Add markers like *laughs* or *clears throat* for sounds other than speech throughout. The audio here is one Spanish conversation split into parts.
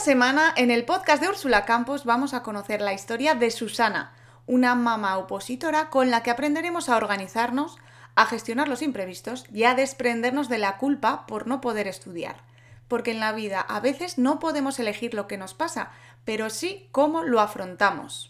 Esta semana en el podcast de Úrsula Campos vamos a conocer la historia de Susana, una mamá opositora con la que aprenderemos a organizarnos, a gestionar los imprevistos y a desprendernos de la culpa por no poder estudiar. Porque en la vida a veces no podemos elegir lo que nos pasa, pero sí cómo lo afrontamos.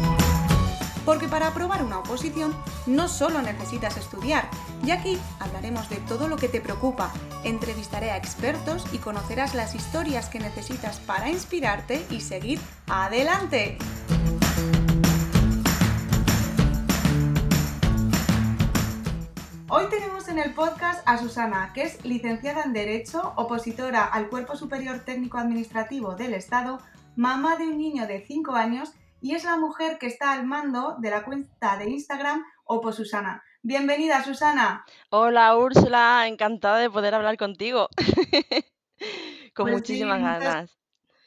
Porque para aprobar una oposición no solo necesitas estudiar, y aquí hablaremos de todo lo que te preocupa, entrevistaré a expertos y conocerás las historias que necesitas para inspirarte y seguir adelante. Hoy tenemos en el podcast a Susana, que es licenciada en Derecho, opositora al Cuerpo Superior Técnico Administrativo del Estado, mamá de un niño de 5 años y es la mujer que está al mando de la cuenta de Instagram Opo Susana. Bienvenida, Susana. Hola, Úrsula, encantada de poder hablar contigo. *laughs* Con Pues muchísimas sí, muchas, ganas.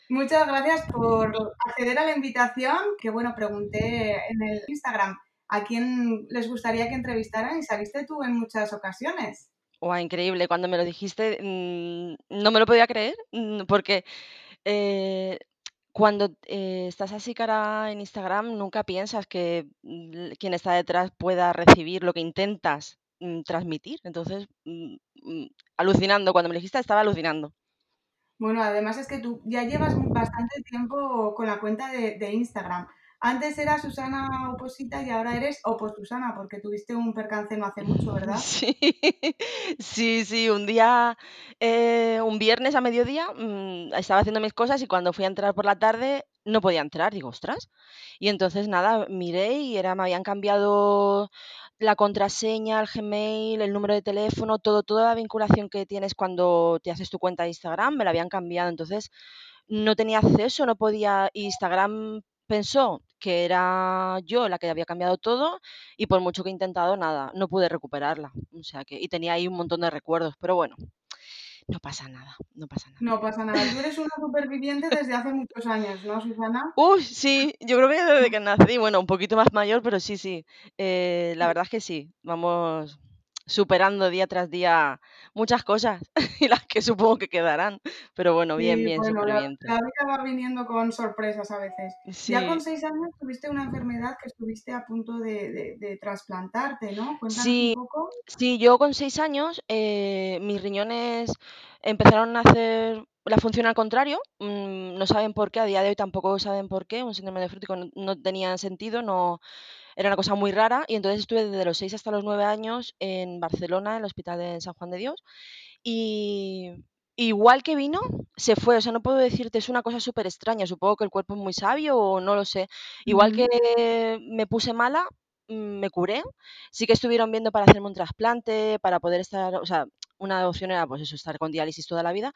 muchas gracias por acceder a la invitación, que bueno, pregunté en el Instagram a quién les gustaría que entrevistaran y saliste tú en muchas ocasiones. Guau, increíble. Cuando me lo dijiste, mm, no me lo podía creer, mm, porque eh, cuando eh, estás así cara en Instagram, nunca piensas que mm, quien está detrás pueda recibir lo que intentas mm, transmitir. Entonces, mm, alucinando, cuando me dijiste, estaba alucinando. Bueno, además es que tú ya llevas bastante tiempo con la cuenta de Instagram. Antes era Susana Oposita y ahora eres Opo Susana, porque tuviste un percance no hace mucho, ¿verdad? *laughs* Sí, sí, sí, un día, eh, un viernes a mediodía, mm, estaba haciendo mis cosas y cuando fui a entrar por la tarde no podía entrar, digo, ostras. Y entonces nada, miré y era, me habían cambiado la contraseña, el Gmail, el número de teléfono, todo, toda la vinculación que tienes cuando te haces tu cuenta de Instagram, me la habían cambiado. Entonces no tenía acceso, no podía, Instagram pensó que era yo la que había cambiado todo y por mucho que he intentado, nada, no pude recuperarla. O sea que, y tenía ahí un montón de recuerdos, pero bueno, no pasa nada, no pasa nada. No pasa nada. Tú eres una superviviente desde hace muchos años, ¿no, Susana? Uy, sí, yo creo que desde *laughs* que nací, bueno, un poquito más mayor, pero sí, sí. Eh, la verdad es que sí, vamos superando día tras día muchas cosas *laughs* y las que supongo que quedarán. Pero bueno, bien, Sí, bien, bueno, la, superviviente. la vida va viniendo con sorpresas a veces. Ya con Sí, seis años tuviste una enfermedad que estuviste a punto de, de- de trasplantarte, ¿no? Cuéntanos un sí, poco. sí, yo con seis años eh, mis riñones empezaron a hacer la función al contrario. mm, no saben por qué, a día de hoy tampoco saben por qué. Un síndrome nefrótico no, no tenía sentido, no, era una cosa muy rara. Y entonces estuve desde los seis hasta los nueve años en Barcelona, en el hospital de San Juan de Dios. Y igual que vino, se fue. O sea, no puedo decirte, es una cosa súper extraña. Supongo que el cuerpo es muy sabio o no lo sé. Igual que me puse mala, mm, me curé. Sí que estuvieron viendo para hacerme un trasplante, para poder estar, o sea, una opción era pues eso, estar con diálisis toda la vida,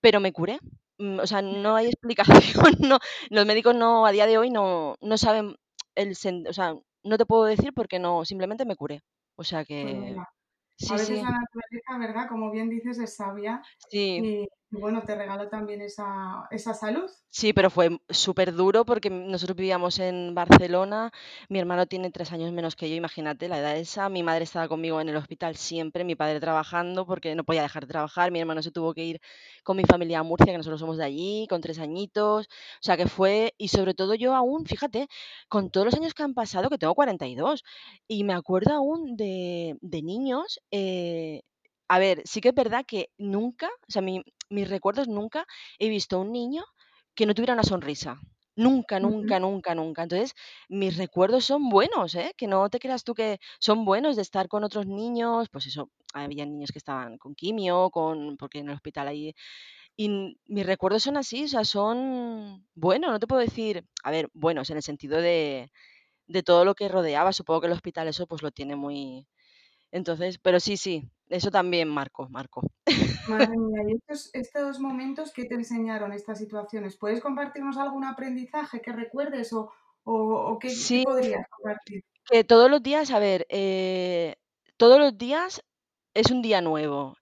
pero me curé. Mm, O sea, no hay explicación. *laughs* No, los médicos no, a día de hoy no, no saben el, o sea, no te puedo decir porque no, simplemente me curé. O sea Pues que mira, a sí, veces sí, la naturaleza, ¿verdad? Como bien dices, es sabia sí. y bueno, te regaló también esa, esa salud. Sí, pero fue súper duro porque nosotros vivíamos en Barcelona, mi hermano tiene 3 años menos que yo, imagínate la edad esa, mi madre estaba conmigo en el hospital siempre, mi padre trabajando porque no podía dejar de trabajar, mi hermano se tuvo que ir con mi familia a Murcia, que nosotros somos de allí, con 3 añitos, o sea que fue, y sobre todo yo aún, fíjate, con todos los años que han pasado, que tengo 42, y dos, y me acuerdo aún de, de niños, eh, a ver, sí que es verdad que nunca, o sea, mi- mis recuerdos nunca he visto un niño que no tuviera una sonrisa. Nunca, nunca, nunca, nunca. Entonces, mis recuerdos son buenos, ¿eh? Que no te creas tú que son buenos de estar con otros niños, pues eso, había niños que estaban con quimio, con, porque en el hospital ahí, y mis recuerdos son así, o sea, son buenos, no te puedo decir, a ver, buenos en el sentido de, de todo lo que rodeaba, supongo que el hospital eso pues lo tiene muy, entonces, pero sí, sí, eso también marcó, marcó. Madre *laughs* mía, ¿y estos, estos momentos qué te enseñaron estas situaciones? ¿Puedes compartirnos algún aprendizaje que recuerdes o, o, o qué, qué Sí, podrías compartir? Que todos los días, a ver, eh, todos los días es un día nuevo.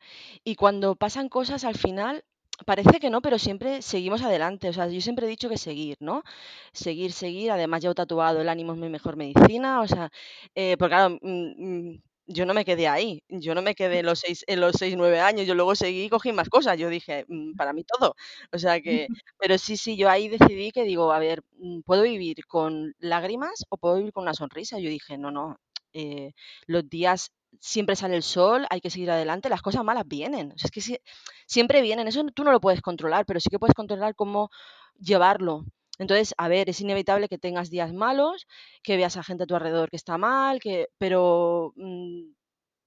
Y cuando pasan cosas al final, parece que no, pero siempre seguimos adelante. O sea, yo siempre he dicho que seguir, ¿no? Seguir, seguir. Además, llevo tatuado el ánimo es mi mejor medicina. O sea, eh, porque claro, mm, mm, yo no me quedé ahí. Yo no me quedé en *laughs* los seis, en los seis, nueve años. Yo luego seguí y cogí más cosas. Yo dije, mm, para mí todo. O sea que, *laughs* pero sí, sí, yo ahí decidí que digo, a ver, mm, ¿puedo vivir con lágrimas o puedo vivir con una sonrisa? Yo dije, no, no. eh, los días siempre sale el sol, hay que seguir adelante, las cosas malas vienen. O sea, es que sie- siempre vienen, eso tú no lo puedes controlar, pero sí que puedes controlar cómo llevarlo. Entonces, a ver, es inevitable que tengas días malos, que veas a gente a tu alrededor que está mal, que, pero mm,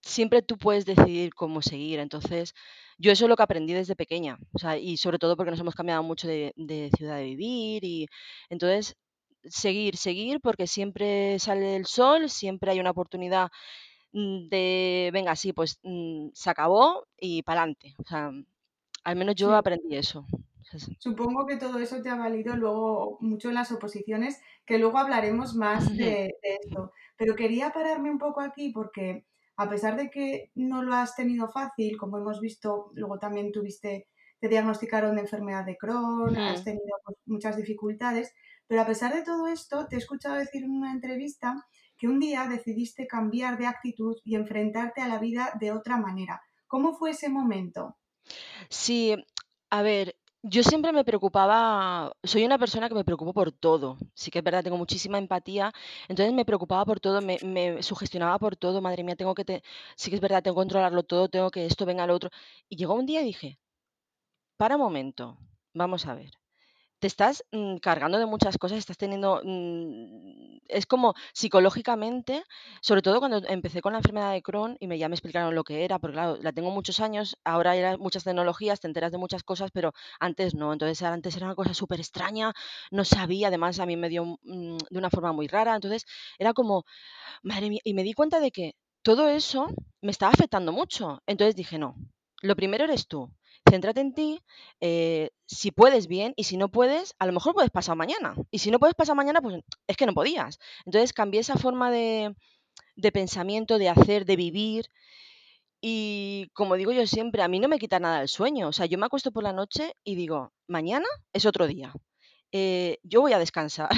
siempre tú puedes decidir cómo seguir. Entonces, yo eso es lo que aprendí desde pequeña. O sea, y sobre todo porque nos hemos cambiado mucho de, de ciudad de vivir. Y entonces, seguir, seguir, porque siempre sale el sol, siempre hay una oportunidad mm, de, venga, sí, pues mm, se acabó y para adelante. O sea, al menos yo Sí, aprendí eso. Supongo que todo eso te ha valido luego mucho en las oposiciones, que luego hablaremos más de, de esto. Pero quería pararme un poco aquí porque a pesar de que no lo has tenido fácil, como hemos visto, luego también tuviste, te diagnosticaron de enfermedad de Crohn, has tenido pues, muchas dificultades, pero a pesar de todo esto, te he escuchado decir en una entrevista que un día decidiste cambiar de actitud y enfrentarte a la vida de otra manera. ¿Cómo fue ese momento? Sí, a ver, yo siempre me preocupaba, soy una persona que me preocupo por todo. Sí que es verdad, tengo muchísima empatía, entonces me preocupaba por todo, me, me sugestionaba por todo, madre mía, tengo que, te- sí que es verdad, tengo que controlarlo todo, tengo que esto venga lo otro. Y llegó un día y dije, para un momento, vamos a ver. Te estás, mm, cargando de muchas cosas, estás teniendo, mm, es como psicológicamente, sobre todo cuando empecé con la enfermedad de Crohn y me ya me explicaron lo que era, porque claro, la tengo muchos años, ahora hay muchas tecnologías, te enteras de muchas cosas, pero antes no. Entonces, antes era una cosa súper extraña, no sabía, además a mí me dio, mm, de una forma muy rara, entonces era como Madre mía, y me di cuenta de que todo eso me estaba afectando mucho. Entonces dije, no, lo primero eres tú. Céntrate en ti, eh, si puedes bien y si no puedes, a lo mejor puedes pasar mañana. Y si no puedes pasar mañana, pues es que no podías. Entonces cambié esa forma de, de pensamiento, de hacer, de vivir y como digo yo siempre, a mí no me quita nada el sueño. O sea, yo me acuesto por la noche y digo, mañana es otro día. Eh, yo voy a descansar,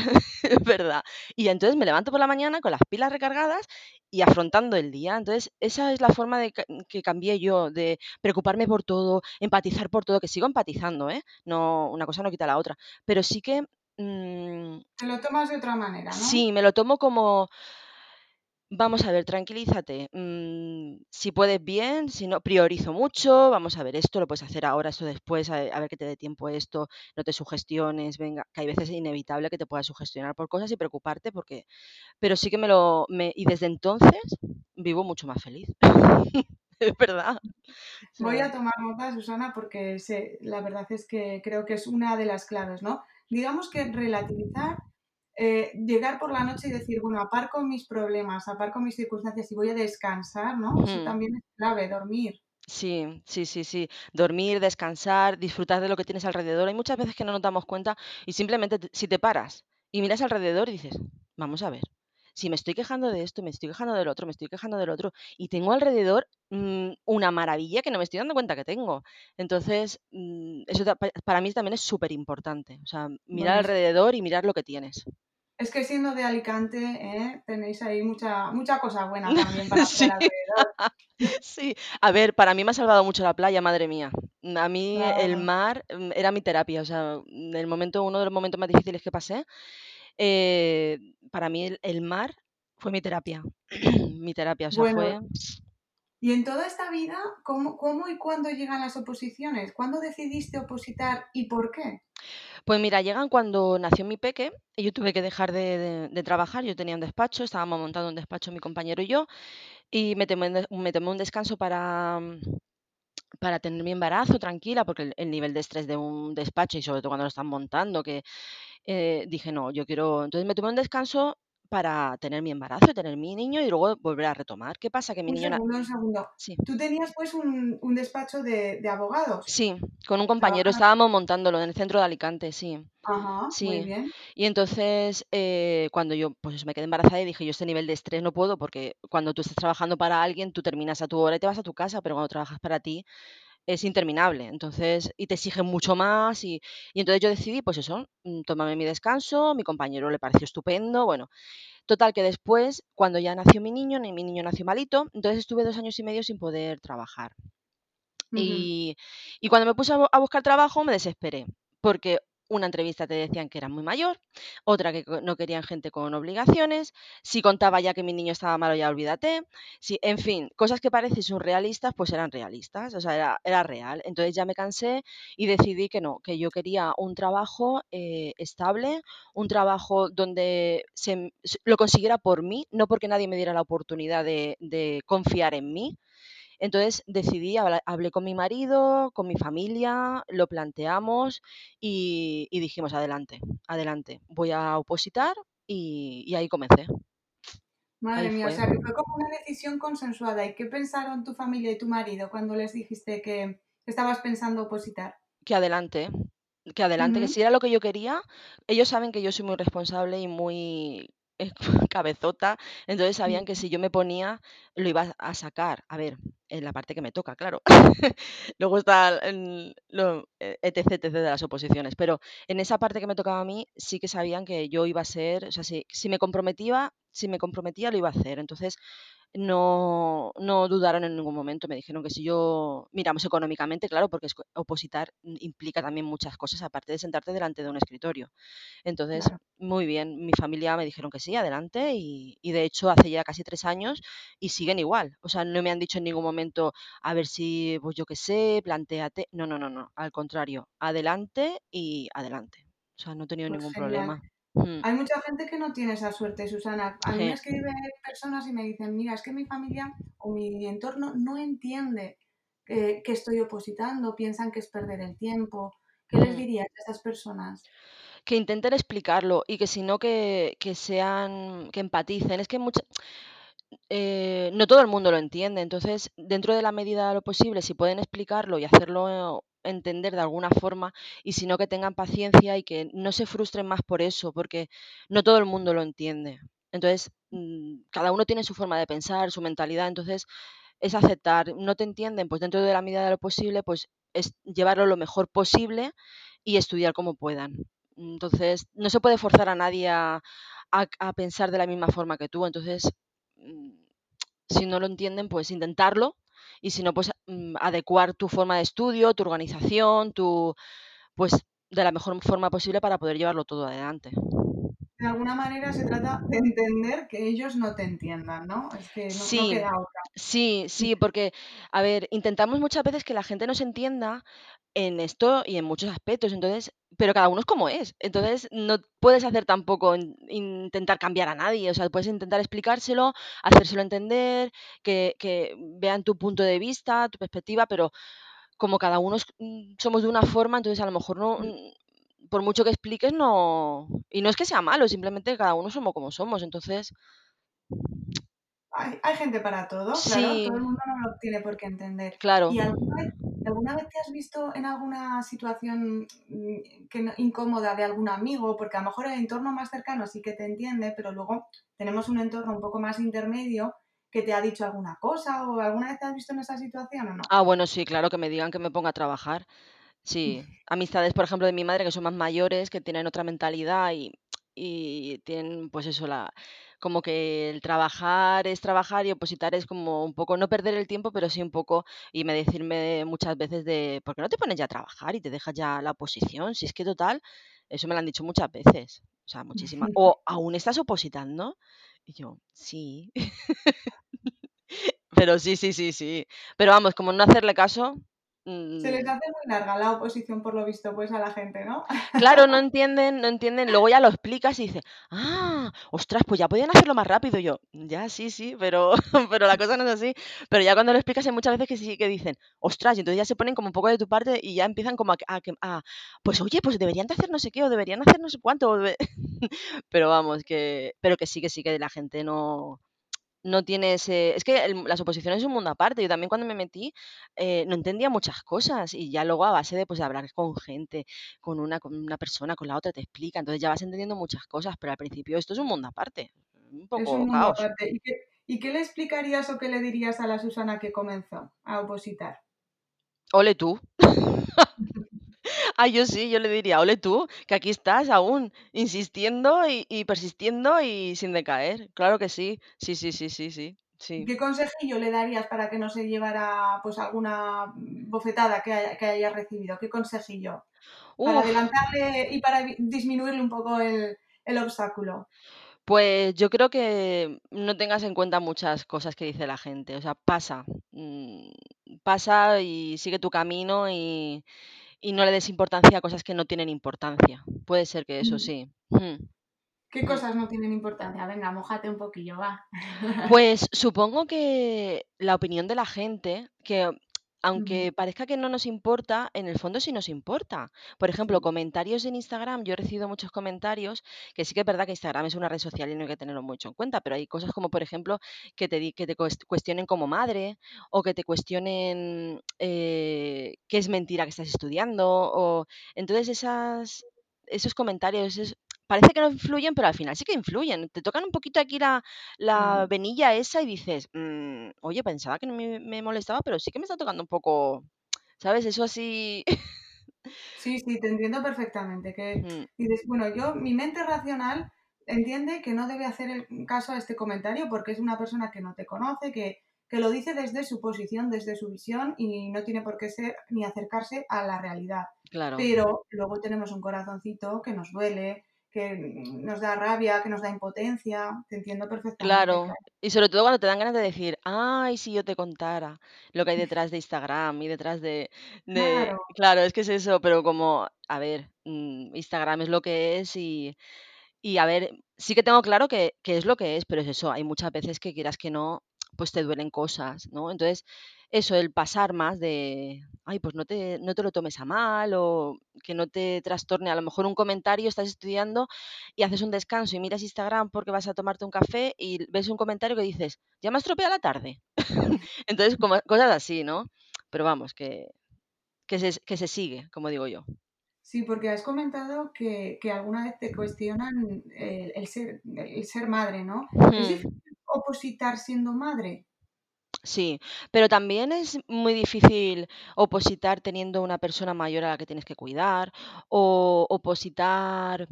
es *laughs* verdad. Y entonces me levanto por la mañana con las pilas recargadas y afrontando el día. Entonces, esa es la forma de ca- que cambié yo, de preocuparme por todo, empatizar por todo, que sigo empatizando, ¿eh? No, una cosa no quita la otra. Pero sí que mm, Te lo tomas de otra manera, ¿no? sí, me lo tomo como Vamos a ver, tranquilízate. mm, si puedes bien, si no, priorizo mucho. Vamos a ver, esto lo puedes hacer ahora, esto después, a, a ver que te dé tiempo esto, no te sugestiones, venga, que hay veces es inevitable que te puedas sugestionar por cosas y preocuparte, porque, pero sí que me lo, me, y desde entonces vivo mucho más feliz. *laughs* Es verdad. Voy a tomar nota, Susana, porque sé, la verdad es que creo que es una de las claves, ¿no? Digamos que relativizar, eh, llegar por la noche y decir, bueno, aparco mis problemas, aparco mis circunstancias y voy a descansar, ¿no? Eso ujú. también es clave, dormir. Sí, sí, sí, sí. Dormir, descansar, disfrutar de lo que tienes alrededor. Hay muchas veces que no nos damos cuenta y simplemente te- si te paras y miras alrededor y dices, vamos a ver, si me estoy quejando de esto, me estoy quejando del otro, me estoy quejando del otro y tengo alrededor mm, una maravilla que no me estoy dando cuenta que tengo. Entonces, mm, eso para mí también es súper importante. O sea, mirar Bueno, alrededor y mirar lo que tienes. Es que siendo de Alicante, ¿eh? tenéis ahí mucha, mucha cosa buena *laughs* también para Sí. alrededor. *laughs* Sí, a ver, para mí me ha salvado mucho la playa, madre mía. Mm, A mí el mar mm, era mi terapia, o sea, mm, el momento, uno de los momentos más difíciles que pasé, eh, para mí el, el mar fue mi terapia, *clears throat* mi terapia, o sea, Bueno, fue, y en toda esta vida, ¿cómo, cómo y cuándo llegan las oposiciones? ¿Cuándo decidiste opositar y por qué? pues mira, llegan cuando nació mi peque y yo tuve que dejar de, trabajar, yo tenía un despacho, estábamos montando un despacho mi compañero y yo, y me tomé, un descanso para, para tener mi embarazo tranquila, porque el, el nivel de estrés de un despacho y sobre todo cuando lo están montando, que Eh, dije: "No, yo quiero". Entonces me tomé un descanso para tener mi embarazo, tener mi niño y luego volver a retomar. ¿Qué pasa? Que mi Un niño... segundo, un segundo. Sí. Tú tenías pues un, un despacho de, de, abogados. Sí, con un compañero estábamos montándolo en el centro de Alicante, sí. Ajá, sí. muy bien. Y entonces, eh, cuando yo pues me quedé embarazada y dije, yo este nivel de estrés no puedo porque cuando tú estás trabajando para alguien, tú terminas a tu hora y te vas a tu casa, pero cuando trabajas para ti es interminable. Entonces, y te exigen mucho más y, y entonces yo decidí, pues eso, mm, tomarme mi descanso, mi compañero le pareció estupendo, bueno. Total, que después, cuando ya nació mi niño, mi niño nació malito, entonces estuve dos años y medio sin poder trabajar. Y, y cuando me puse a buscar trabajo me desesperé, porque una entrevista te decían que era muy mayor, otra que no querían gente con obligaciones, si contaba ya que mi niño estaba malo ya olvídate, si, en fin, cosas que parecen surrealistas, pues eran realistas, o sea, era, era real. Entonces ya me cansé y decidí que no, que yo quería un trabajo eh, estable, un trabajo donde se, lo consiguiera por mí, no porque nadie me diera la oportunidad de confiar en mí. Entonces decidí, hablé con mi marido, con mi familia, lo planteamos y, y dijimos, adelante, adelante, voy a opositar y, y ahí comencé. Madre Ahí mía, o sea que fue como una decisión consensuada. ¿Y qué pensaron tu familia y tu marido cuando les dijiste que estabas pensando opositar? Que adelante, que adelante, que si era lo que yo quería, ellos saben que yo soy muy responsable y muy *laughs* cabezota, entonces sabían que si yo me ponía, lo iba a sacar. A ver, en la parte que me toca, claro. *laughs* Luego está el- lo, eh, etc, etc de las oposiciones, pero en esa parte que me tocaba a mí, sí que sabían que yo iba a ser, o sea, si, si me comprometía, si me comprometía, lo iba a hacer. Entonces, no, no dudaron en ningún momento, me dijeron que si yo, miramos económicamente, claro, porque opositar implica también muchas cosas, aparte de sentarte delante de un escritorio. Entonces, Claro. muy bien, mi familia me dijeron que sí, adelante, y, y de hecho hace ya casi tres años y siguen igual. O sea, no me han dicho en ningún momento, a ver si, pues yo qué sé, plantéate. No, no, no, no, al contrario, adelante y adelante. O sea, no he tenido Pues ningún genial. problema. Mm, Hay mucha gente que no tiene esa suerte, Susana. A mí me escriben personas y me dicen, mira, es que mi familia o mi entorno no entiende que, que estoy opositando, piensan que es perder el tiempo. ¿Qué les mm. dirías a esas personas? Que intenten explicarlo y que si no que, que sean, que empaticen. Es que mucha- eh, no todo el mundo lo entiende, entonces dentro de la medida de lo posible, si pueden explicarlo y hacerlo entender de alguna forma, y si no que tengan paciencia y que no se frustren más por eso, porque no todo el mundo lo entiende. Entonces, mm, cada uno tiene su forma de pensar, su mentalidad, entonces es aceptar, no te entienden, pues dentro de la medida de lo posible, pues es llevarlo lo mejor posible y estudiar como puedan. Entonces, no se puede forzar a nadie a, a- a pensar de la misma forma que tú. Entonces, mm, si no lo entienden, pues intentarlo. Y si no, pues mm, adecuar tu forma de estudio, tu organización, tu, pues de la mejor forma posible para poder llevarlo todo adelante. De alguna manera se trata de entender que ellos no te entiendan, ¿no? Es que no, no Sí, queda otra. sí, sí, porque, a ver, intentamos muchas veces que la gente nos entienda en esto y en muchos aspectos, entonces, pero cada uno es como es. Entonces, no puedes hacer tampoco in- intentar cambiar a nadie, o sea, puedes intentar explicárselo, hacérselo entender, que, que vean tu punto de vista, tu perspectiva, pero como cada uno es- mm, somos de una forma, entonces a lo mejor no, mm, por mucho que expliques, no, y no es que sea malo, simplemente cada uno somos como somos, entonces, Hay, hay gente para todo, claro, sí, todo el mundo no lo tiene por qué entender. claro. ¿Y alguna vez, alguna vez te has visto en alguna situación mm, que no- incómoda de algún amigo? Porque a lo mejor el entorno más cercano sí que te entiende, pero luego tenemos un entorno un poco más intermedio que te ha dicho alguna cosa o alguna vez te has visto en esa situación o no? Ah, bueno, sí, claro, que me digan que me ponga a trabajar. Sí, *laughs* amistades, por ejemplo, de mi madre que son más mayores, que tienen otra mentalidad y, y tienen, pues eso, la, como que el trabajar es trabajar y opositar es como un poco, no perder el tiempo, pero sí un poco, y me decirme muchas veces de, ¿por qué no te pones ya a trabajar y te dejas ya la oposición? Si es que total, eso me lo han dicho muchas veces, o sea, muchísimas. *laughs* O aún estás opositando. Y yo, sí, *laughs* pero sí, sí, sí, sí. Pero vamos, como no hacerle caso. Se les mm, hace muy larga la oposición, por lo visto, pues a la gente, ¿no? *laughs* Claro, no entienden, no entienden. Luego ya lo explicas y dices: "Ah, ostras, pues ya podían hacerlo más rápido". Y yo: "Ya, sí, sí, pero *laughs* pero la cosa no es así". Pero ya cuando lo explicas hay muchas veces que sí que dicen: "Ostras", y entonces ya se ponen como un poco de tu parte y ya empiezan como a que a a pues oye, pues deberían de hacer no sé qué, o deberían hacer no sé cuánto, *laughs* pero vamos, que pero que sí, que sí, que la gente no no tiene ese es que el las oposiciones es un mundo aparte. Yo también cuando me metí, eh, no entendía muchas cosas y ya luego a base de, pues, de hablar con gente, con una con una persona, con la otra, te explica, entonces ya vas entendiendo muchas cosas, pero al principio esto es un mundo aparte, un Es un poco mundo caos. aparte. ¿Y qué y qué le explicarías o qué le dirías a la Susana que comenzó a opositar? Ole tú. *laughs* Ah, yo sí, yo le diría: "Ole tú, que aquí estás aún, insistiendo y y persistiendo y sin decaer". Claro que sí. Sí, sí, sí, sí, sí, ¿Y sí. qué consejillo le darías para que no se llevara, pues, alguna bofetada que haya que haya recibido? ¿Qué consejillo? Para adelantarle y para disminuirle un poco el el obstáculo. Pues yo creo que no tengas en cuenta muchas cosas que dice la gente, o sea, pasa, mm, pasa y sigue tu camino y y no le des importancia a cosas que no tienen importancia. Puede ser que eso Mm. sí. Mm, ¿Qué cosas no tienen importancia? Venga, mójate un poquillo, va. Pues *laughs* supongo que la opinión de la gente, que. Aunque parezca que no nos importa, en el fondo sí nos importa. Por ejemplo, comentarios en Instagram, yo he recibido muchos comentarios, que sí que es verdad que Instagram es una red social y no hay que tenerlo mucho en cuenta, pero hay cosas como, por ejemplo, que te, que te cuestionen como madre o que te cuestionen eh, qué es mentira que estás estudiando. O... Entonces esas, esos comentarios... es- Parece que no influyen, pero al final sí que influyen. Te tocan un poquito aquí la, la Mm. venilla esa y dices: "Mm, oye, pensaba que no me me molestaba, pero sí que me está tocando un poco", ¿sabes? Eso así. Sí, sí, te entiendo perfectamente, que Mm, dices, bueno, yo mi mente racional entiende que no debe hacer el caso a este comentario porque es una persona que no te conoce, que, que lo dice desde su posición, desde su visión y no tiene por qué ser ni acercarse a la realidad. claro, Pero luego tenemos un corazoncito que nos duele, que nos da rabia, que nos da impotencia. Te entiendo perfectamente, claro. Y sobre todo cuando te dan ganas de decir: "Ay, si yo te contara lo que hay detrás de Instagram y detrás de de" Claro. claro, es que es eso, pero como, a ver, mm, Instagram es lo que es y Y a ver, sí que tengo claro que que es lo que es, pero es eso, hay muchas veces que quieras que no, pues te duelen cosas, ¿no? Entonces, eso, el pasar más de, ay, pues no te no te lo tomes a mal o que no te trastorne. A lo mejor un comentario, estás estudiando y haces un descanso y miras Instagram porque vas a tomarte un café y ves un comentario que dices: "¿Ya me has estropeado la tarde?". *laughs* Entonces, como cosas así, ¿no? Pero vamos, que que se que se sigue, como digo yo. Sí, porque has comentado que, que alguna vez te cuestionan el, el ser, el ser madre, ¿no? ¿Es Mm. difícil opositar siendo madre? Sí, pero también es muy difícil opositar teniendo una persona mayor a la que tienes que cuidar o opositar,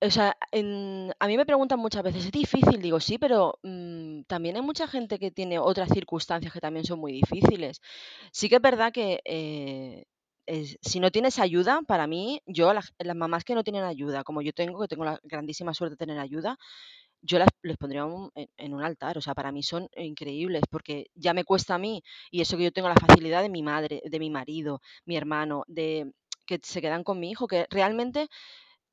o sea, en- a mí me preguntan muchas veces, ¿es difícil? Digo, sí, pero mm, también hay mucha gente que tiene otras circunstancias que también son muy difíciles. Sí que es verdad que eh, si no tienes ayuda, para mí, yo, las, las mamás que no tienen ayuda, como yo tengo, que tengo la grandísima suerte de tener ayuda, yo las les pondría un en en un altar, o sea, para mí son increíbles, porque ya me cuesta a mí, y eso que yo tengo la facilidad de mi madre, de mi marido, mi hermano, de que se quedan con mi hijo, que realmente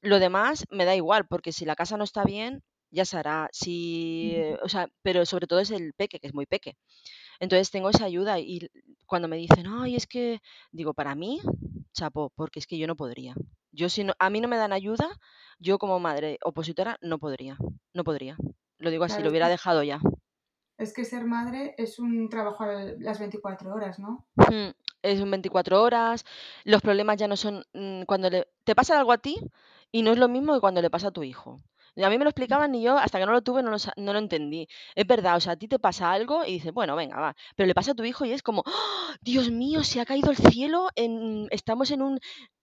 lo demás me da igual, porque si la casa no está bien, ya se hará. Si, o sea, pero sobre todo es el peque, que es muy peque. Entonces tengo esa ayuda y cuando me dicen: "Ay, es que", digo: "Para mí, chapó, porque es que yo no podría". Yo si no a mí no me dan ayuda, yo como madre opositora no podría, no podría. Lo digo así, Claro, lo hubiera dejado ya. es que ser madre es un trabajo a las 24 horas, ¿no? Mm, es un 24 horas, los problemas ya no son, mm, cuando le te pasa algo a ti y no es lo mismo que cuando le pasa a tu hijo. A mí me lo explicaban y yo hasta que no lo tuve no lo no lo entendí. Es verdad, o sea, a ti te pasa algo y dices: "Bueno, venga, va", pero le pasa a tu hijo y es como: "¡Ah! "Dios mío, se ha caído el cielo en estamos en un"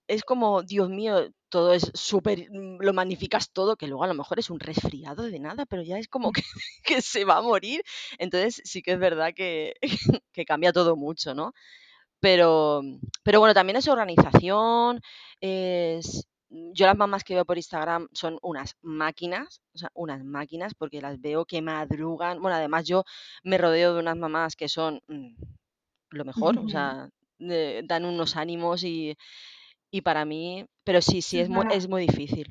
es como, Dios mío, todo es súper, mm, lo magnificas todo, que luego a lo mejor es un resfriado de nada, pero ya es como que *laughs* que se va a morir. Entonces sí que es verdad que *laughs* que cambia todo mucho, ¿no? Pero pero bueno, también es organización, es yo las mamás que veo por Instagram son unas máquinas, o sea, unas máquinas, porque las veo que madrugan. Bueno, además yo me rodeo de unas mamás que son, mm, lo mejor, o sea, dan unos ánimos y, y para mí, pero sí, sí, es muy, es muy difícil.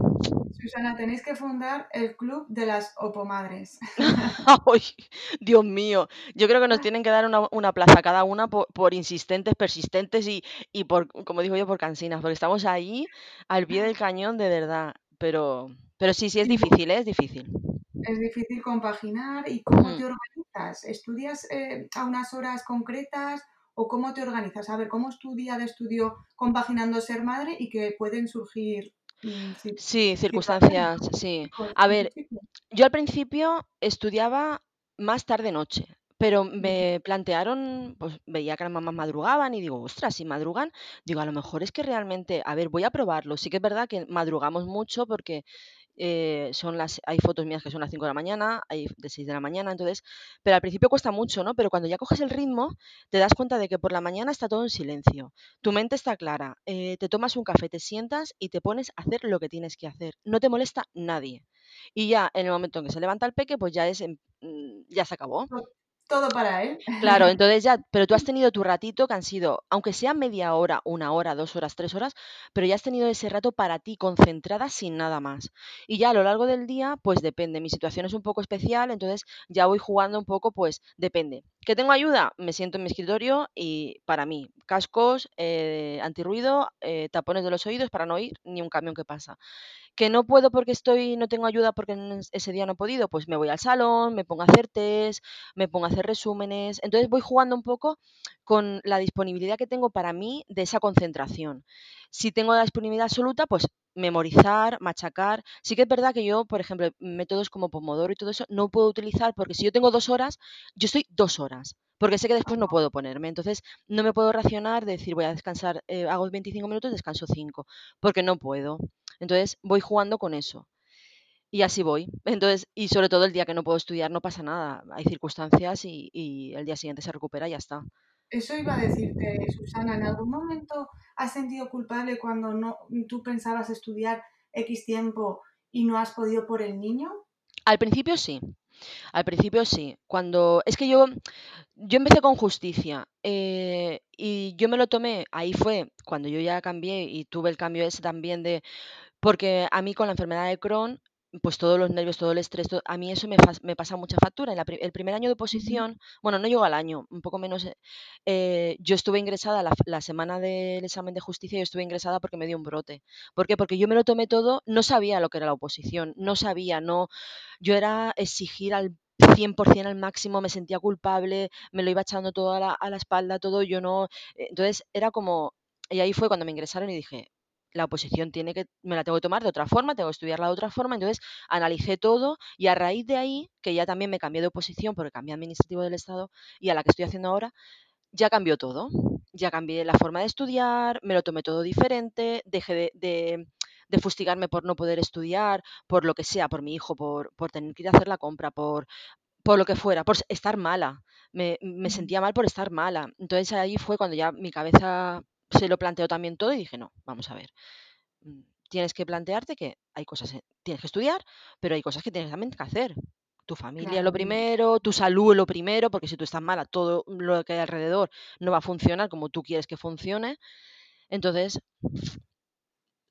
Susana, tenéis que fundar el club de las opomadres. *laughs* Ay, Dios mío, yo creo que nos tienen que dar una, una plaza cada una por, por insistentes, persistentes y, y por, como digo yo, por cansinas, porque estamos ahí al pie del cañón de verdad. Pero, pero sí, sí es difícil, ¿eh? es difícil. es difícil compaginar. ¿Y cómo Mm. te organizas? ¿Estudias eh, a unas horas concretas o cómo te organizas? A ver, ¿cómo es tu día de estudio compaginando ser madre y que pueden surgir mm, Sí, circunstancias, sí. A ver, yo al principio estudiaba más tarde-noche, pero Bien, me plantearon, pues veía que las mamás madrugaban y digo, ostras, si madrugan, digo, a lo mejor es que realmente, a ver, voy a probarlo. Sí que es verdad que madrugamos mucho porque eh, son las, hay fotos mías que son las 5 de la mañana, hay de 6 de la mañana, entonces, pero al principio cuesta mucho, ¿no? Pero cuando ya coges el ritmo, te das cuenta de que por la mañana está todo en silencio, tu mente está clara, eh, te tomas un café, te sientas y te pones a hacer lo que tienes que hacer, no te molesta nadie. Y ya en el momento en que se levanta el peque, pues ya es, en- mm, ya se acabó. To- todo para él. Claro, *laughs* entonces ya, pero tú has tenido tu ratito que han sido, aunque sea media hora, una hora, dos horas, tres horas, pero ya has tenido ese rato para ti, concentrada sin nada más. Y ya a lo largo del día, pues depende. Mi situación es un poco especial, entonces ya voy jugando un poco, pues depende. ¿Que tengo ayuda? Me siento en mi escritorio y para mí, cascos, eh, antirruido, eh, tapones de los oídos para no oír ni un camión que pasa. Que no puedo porque estoy no tengo ayuda porque ese día no he podido, pues me voy al salón, me pongo a hacer test, me pongo a hacer resúmenes. Entonces voy jugando un poco con la disponibilidad que tengo para mí de esa concentración. Si tengo la disponibilidad absoluta, pues memorizar, machacar. Sí que es verdad que yo, por ejemplo, métodos como Pomodoro y todo eso no puedo utilizar porque si yo tengo 2 horas, yo estoy 2 horas, porque sé que después no puedo ponerme. Entonces no me puedo racionar de decir voy a descansar, eh, hago 25 minutos, descanso 5, porque no puedo. Entonces voy jugando con eso y así voy. Entonces, y sobre todo el día que no puedo estudiar no pasa nada. Hay circunstancias y, y el día siguiente se recupera y ya está. Eso iba a decirte, Susana, ¿en algún momento has sentido culpable cuando no, tú pensabas estudiar X tiempo y no has podido por el niño? Al principio sí, al principio sí. Cuando es que yo, yo empecé con justicia eh, y yo me lo tomé, ahí fue cuando yo ya cambié y tuve el cambio ese también de Porque a mí con la enfermedad de Crohn, pues todos los nervios, todo el estrés, a mí eso me me pasa mucha factura. En la el primer año de oposición, bueno, no llegó al año, un poco menos, eh, eh, yo estuve ingresada la la semana del examen de justicia, yo estuve ingresada porque me dio un brote. ¿Por qué? Porque yo me lo tomé todo, no sabía lo que era la oposición, no sabía, no yo era exigir al 100% al máximo, me sentía culpable, me lo iba echando todo a la a la espalda, todo, yo no eh, entonces era como y ahí fue cuando me ingresaron y dije: la oposición tiene que me la tengo que tomar de otra forma, tengo que estudiarla de otra forma. Entonces, analicé todo y a raíz de ahí, que ya también me cambié de oposición porque cambié administrativo del Estado y a la que estoy haciendo ahora, ya cambió todo. Ya cambié la forma de estudiar, me lo tomé todo diferente, dejé de, de- de fustigarme por no poder estudiar, por lo que sea, por mi hijo, por, por tener que ir a hacer la compra, por, por lo que fuera, por estar mala. Me, me sentía mal por estar mala. Entonces ahí fue cuando ya mi cabeza se lo planteó también todo y dije, no, vamos a ver mm, tienes que plantearte que hay cosas, eh, tienes que estudiar, pero hay cosas que tienes también que hacer. Tu familia lo Claro, y primero, tu salud lo primero, porque si tú estás mala, todo lo que hay alrededor no va a funcionar como tú quieres que funcione. Entonces,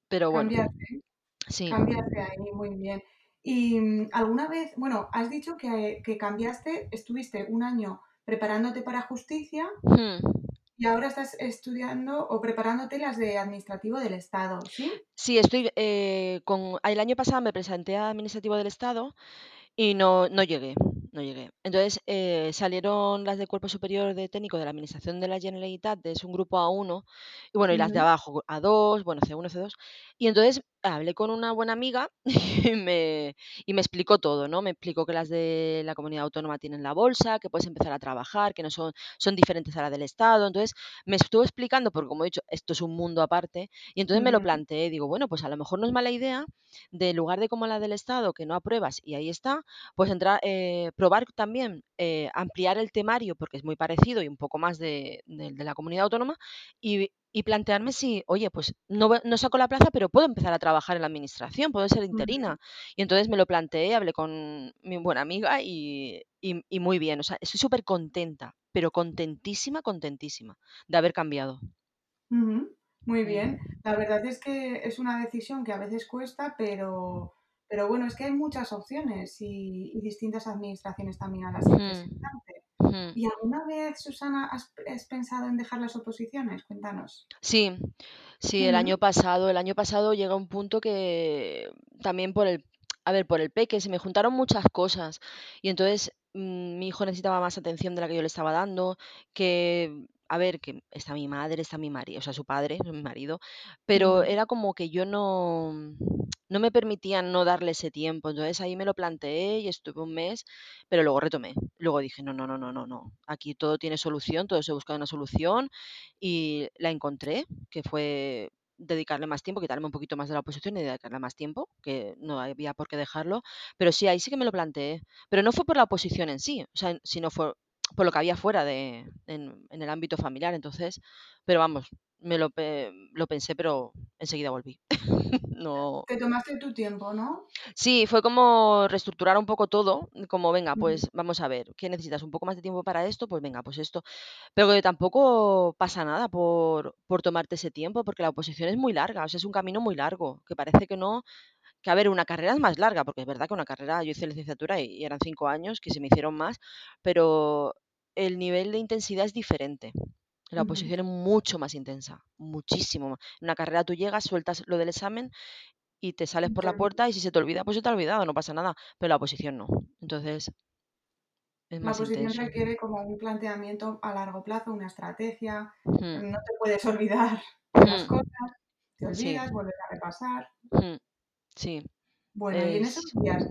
pero bueno, cambiarse, sí. cambiarse ahí muy bien. Y mm, alguna vez, bueno, has dicho que, que cambiaste, estuviste un año preparándote para justicia Hmm. Y ahora estás estudiando o preparándote las de administrativo del Estado, ¿sí? Sí, estoy eh, con. El año pasado me presenté a Administrativo del Estado Y no, no llegué, no llegué. Entonces eh, salieron las de Cuerpo Superior de Técnico de la Administración de la Generalitat, es un grupo A1, y bueno, y las de abajo, A2, bueno, C1, C2. Y entonces hablé con una buena amiga *laughs* y me, y me explicó todo, ¿no? Me explicó que las de la comunidad autónoma tienen la bolsa, que puedes empezar a trabajar, que no son, son diferentes a la del Estado. Entonces me estuvo explicando, porque como he dicho, esto es un mundo aparte, y entonces me lo planteé, digo, bueno, pues a lo mejor no es mala idea, de lugar de como la del Estado, que no apruebas y ahí está, pues entrar, eh, probar también, eh, ampliar el temario, porque es muy parecido y un poco más de, de- de la comunidad autónoma, y y plantearme si, oye, pues no, no saco la plaza, pero puedo empezar a trabajar en la administración, puedo ser interina. Y entonces me lo planteé, hablé con mi buena amiga y, y, muy bien. O sea, estoy súper contenta, pero contentísima, contentísima de haber cambiado. Muy bien. La verdad es que es una decisión que a veces cuesta, pero, pero bueno, es que hay muchas opciones y, distintas administraciones también a las que presentarte. ¿Y alguna vez, Susana, has, pensado en dejar las oposiciones? Cuéntanos. Sí, sí, el año pasado, el año pasado llega un punto que también por el, a ver, por el peque se me juntaron muchas cosas y entonces mm, mi hijo necesitaba más atención de la que yo le estaba dando, que a ver, que está mi madre, está mi marido, o sea, su padre, *laughs* mi marido, pero era como que yo no, no me permitían no darle ese tiempo. Entonces ahí me lo planteé y estuve un mes, pero luego retomé. Luego dije, no, no, no, no, no, no. Aquí todo tiene solución, todo se busca una solución y la encontré, que fue dedicarle más tiempo, quitarme un poquito más de la oposición y dedicarle más tiempo, que no había por qué dejarlo. Pero sí, ahí sí que me lo planteé. Pero no fue por la oposición en sí, o sea, sino fue por lo que había fuera de, en, en el ámbito familiar. Entonces, pero vamos, me lo, lo pensé, pero enseguida volví. *laughs* no. Te tomaste tu tiempo, ¿no? Sí, fue como reestructurar un poco todo, como venga, pues vamos a ver, ¿qué necesitas? ¿Un poco más de tiempo para esto? Pues venga, pues esto. Pero que tampoco pasa nada por, por tomarte ese tiempo, porque la oposición es muy larga, o sea, es un camino muy largo, que parece que no, que a ver, una carrera es más larga, porque es verdad que una carrera, yo hice licenciatura y, eran cinco años, que se me hicieron más, pero el nivel de intensidad es diferente. La oposición es mucho más intensa, muchísimo más. En una carrera tú llegas, sueltas lo del examen y te sales por la puerta y si se te olvida, pues se te ha olvidado, no pasa nada. Pero la oposición no. Entonces, es la oposición requiere como un planteamiento a largo plazo, una estrategia. No te puedes *laughs* olvidar las cosas, te olvidas, vuelves a repasar. Sí. Bueno, y en esos días,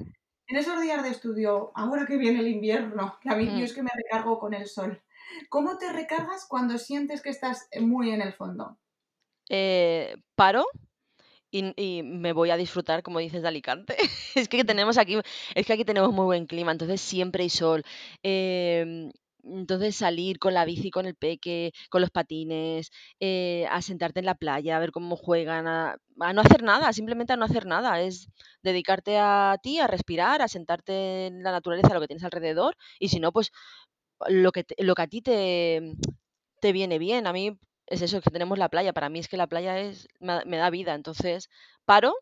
en esos días de estudio, ahora que viene el invierno, que a mí yo es que me recargo con el sol. ¿Cómo te recargas cuando sientes que estás muy en el fondo? Eh, paro y, me voy a disfrutar, como dices, de Alicante. *laughs* es que tenemos aquí, es que aquí tenemos muy buen clima, entonces siempre hay sol. Em, entonces salir con la bici, con el peque, con los patines, eh, a sentarte en la playa, a ver cómo juegan, a, no hacer nada, simplemente a no hacer nada. Es dedicarte a ti, a respirar, a sentarte en la naturaleza, lo que tienes alrededor, y si no, pues lo que, lo que a ti te, te viene bien. A mí es eso, que tenemos la playa. Para mí es que la playa es, me, da vida. Entonces, paro,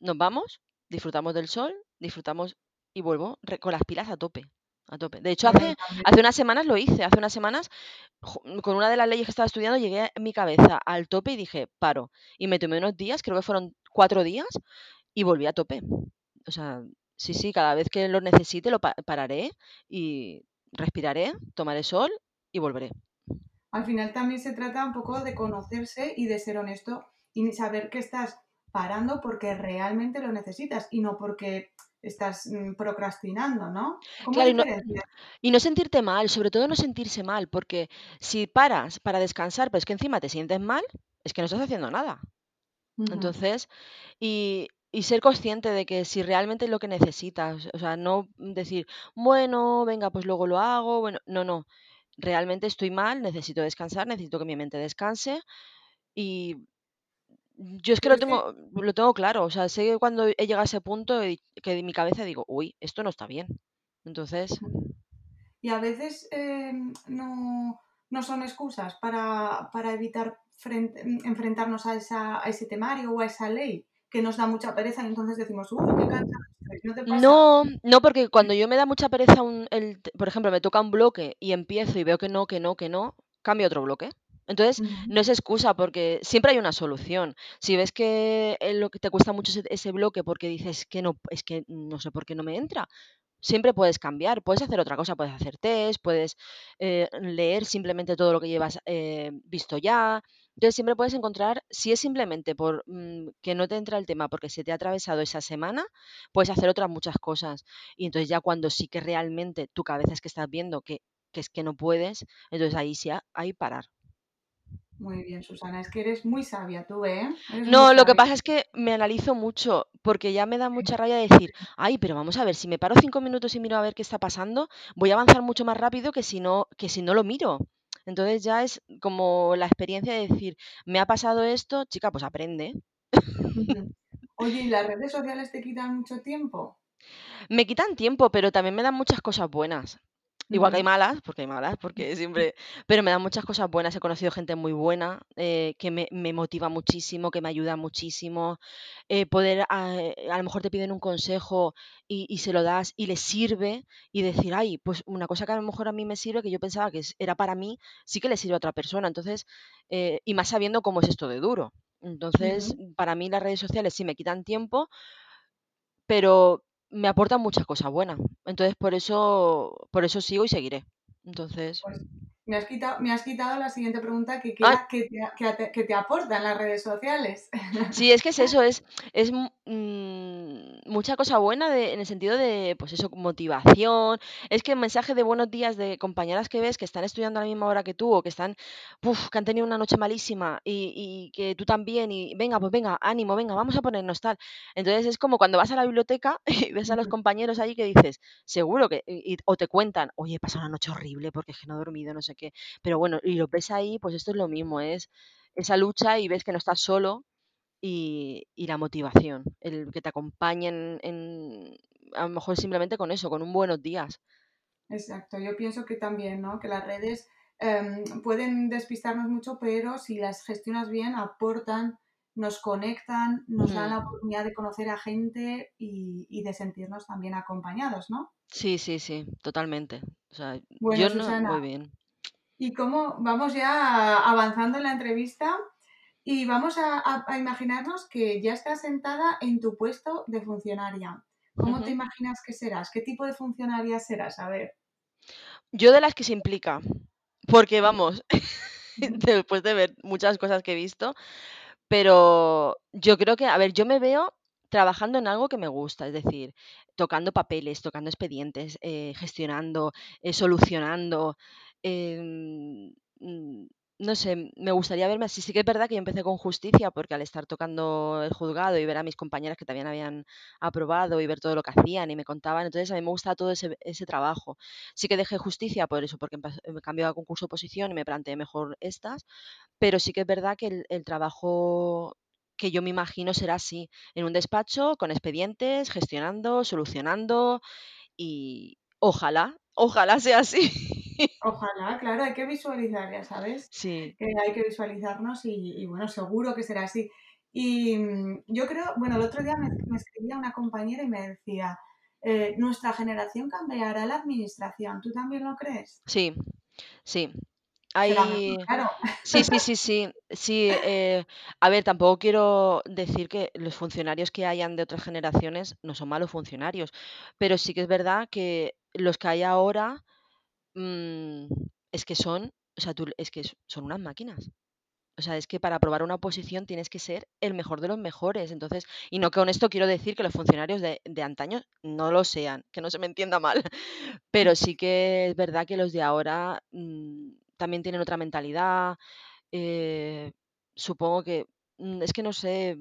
nos vamos, disfrutamos del sol, disfrutamos y vuelvo con las pilas a tope. A tope. De hecho, hace, hace unas semanas lo hice. Hace unas semanas, con una de las leyes que estaba estudiando, llegué en mi cabeza al tope y dije, paro. Y me tomé unos días, creo que fueron cuatro días, y volví a tope. O sea, sí, sí, cada vez que lo necesite lo pararé y respiraré, tomaré sol y volveré. Al final también se trata un poco de conocerse y de ser honesto y saber que estás parando porque realmente lo necesitas y no porque estás mm, procrastinando, ¿no? Claro, y no, sentirte mal, sobre todo no sentirse mal, porque si paras para descansar, pero es que encima te sientes mal, es que no estás haciendo nada. Entonces, y, y ser consciente de que si realmente es lo que necesitas, o sea, no decir, bueno, venga, pues luego lo hago, bueno, no, no, realmente estoy mal, necesito descansar, necesito que mi mente descanse y yo es que lo tengo, lo tengo claro, o sea, sé que cuando he llegado a ese punto que en mi cabeza digo, uy, esto no está bien. Entonces... Y a veces em, no, no, son excusas para, para evitar enfrentarnos a, esa, a ese temario o a esa ley que nos da mucha pereza y entonces decimos, uy, qué cansado ¿No te pasa? No, no, porque cuando yo me da mucha pereza, un, el, por ejemplo, me toca un bloque y empiezo y veo que no, que no, que no, cambio otro bloque. Entonces, no es excusa porque siempre hay una solución. Si ves que lo que te cuesta mucho ese, ese, bloque porque dices que no, es que no sé por qué no me entra, siempre puedes cambiar, puedes hacer otra cosa, puedes hacer test, puedes eh, leer simplemente todo lo que llevas eh, visto ya. Entonces siempre puedes encontrar, si es simplemente por mm, que no te entra el tema porque se te ha atravesado esa semana, puedes hacer otras muchas cosas. Y entonces ya cuando sí que realmente tu cabeza es que estás viendo que, que es que no puedes, entonces ahí sí hay parar. Muy bien, Susana, es que eres muy sabia tú, ¿eh? no, lo que pasa es que me analizo mucho, porque ya me da mucha rabia decir, ay, pero vamos a ver, si me paro cinco minutos y miro a ver qué está pasando, voy a avanzar mucho más rápido que si no, que si no lo miro. Entonces ya es como la experiencia de decir, me ha pasado esto, chica, pues aprende. *laughs* Oye, ¿y las redes sociales te quitan mucho tiempo? Me quitan tiempo, pero también me dan muchas cosas buenas. Igual que hay malas, porque hay malas, porque siempre... Pero me dan muchas cosas buenas. He conocido gente muy buena eh, que me, me, motiva muchísimo, que me ayuda muchísimo. Eh, poder, a, a, lo mejor te piden un consejo y, y, se lo das y les sirve y decir, ay, pues una cosa que a lo mejor a mí me sirve, que yo pensaba que era para mí, sí que le sirve a otra persona. Entonces, eh, y más sabiendo cómo es esto de duro. Entonces, uh -huh. para mí las redes sociales sí me quitan tiempo, pero me aportan muchas cosas buenas. Entonces, por eso, por eso sigo y seguiré. Entonces. Pues me has quitado, me has quitado la siguiente pregunta que, ah. que, te, que, te, que, te, aportan las redes sociales. Sí, es que es eso, es, es mmm, mucha cosa buena de, en el sentido de, pues eso, motivación. Es que el mensaje de buenos días de compañeras que ves que están estudiando a la misma hora que tú o que están, uf, que han tenido una noche malísima y, y, que tú también y venga, pues venga, ánimo, venga, vamos a ponernos tal. Entonces es como cuando vas a la biblioteca *laughs* y ves a los compañeros ahí que dices, seguro que, y, o te cuentan, oye, he pasado una noche horrible porque es que no he dormido, no sé qué. Pero bueno, y lo ves ahí, pues esto es lo mismo, es esa lucha y ves que no estás solo y, y la motivación, el que te acompañen en, a lo mejor simplemente con eso, con un buenos días. Exacto, yo pienso que también, ¿no? Que las redes eh, pueden despistarnos mucho, pero si las gestionas bien, aportan, nos conectan, nos dan la oportunidad de conocer a gente y, y de sentirnos también acompañados, ¿no? Sí, sí, sí, totalmente. O sea, bueno, yo Susana, no, muy bien. Y cómo vamos ya avanzando en la entrevista y vamos a, a, a imaginarnos que ya estás sentada en tu puesto de funcionaria. ¿Cómo uh -huh. te imaginas que serás? ¿Qué tipo de funcionaria serás? A ver. Yo de las que se implica, porque vamos, *laughs* después de ver muchas cosas que he visto, pero yo creo que, a ver, yo me veo trabajando en algo que me gusta, es decir, tocando papeles, tocando expedientes, eh, gestionando, eh, solucionando. Eh, no sé, me gustaría verme así. Sí que es verdad que yo empecé con justicia, porque al estar tocando el juzgado y ver a mis compañeras que también habían aprobado y ver todo lo que hacían y me contaban, entonces a mí me gusta todo ese, trabajo. Sí que dejé justicia por eso, porque me cambié a concurso de oposición y me planteé mejor estas, pero sí que es verdad que el trabajo que yo me imagino será así, en un despacho, con expedientes, gestionando, solucionando y ojalá, ojalá sea así. *laughs* *laughs* Ojalá, claro, hay que visualizar, ya sabes. Sí. Hay que visualizarnos y, y, bueno, seguro que será así. Y mm, yo creo, bueno, el otro día me, me escribía una compañera y me decía, eh, nuestra generación cambiará la administración, ¿tú también lo crees? Sí, sí. Hay... claro. Sí, sí, sí, sí. sí eh, a ver, tampoco quiero decir que los funcionarios que hayan de otras generaciones no son malos funcionarios, pero sí que es verdad que los que hay ahora mm, es que son, o sea, tú, es que son unas máquinas. O sea, es que para aprobar una oposición tienes que ser el mejor de los mejores. Entonces, y no con esto quiero decir que los funcionarios de, de antaño no lo sean, que no se me entienda mal. *laughs* Pero sí que es verdad que los de ahora mmm, también tienen otra mentalidad. Eh, supongo que, mm, es que no sé,